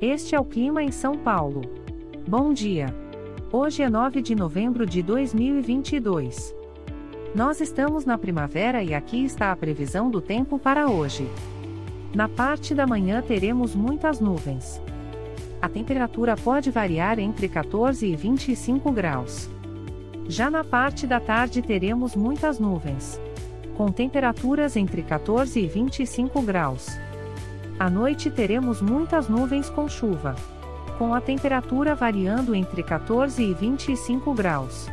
Este é o clima em São Paulo. Bom dia. Hoje é 9 de novembro de 2022. Nós estamos na primavera e aqui está a previsão do tempo para hoje. Na parte da manhã teremos muitas nuvens. A temperatura pode variar entre 14 e 25 graus. Já na parte da tarde teremos muitas nuvens. Com temperaturas entre 14 e 25 graus. À noite teremos muitas nuvens com chuva. Com a temperatura variando entre 14 e 25 graus.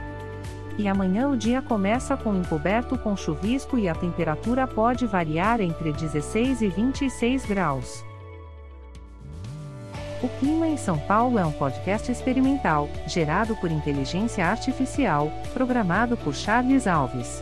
E amanhã o dia começa com encoberto com chuvisco e a temperatura pode variar entre 16 e 26 graus. O Clima em São Paulo é um podcast experimental, gerado por inteligência artificial, programado por Charles Alves.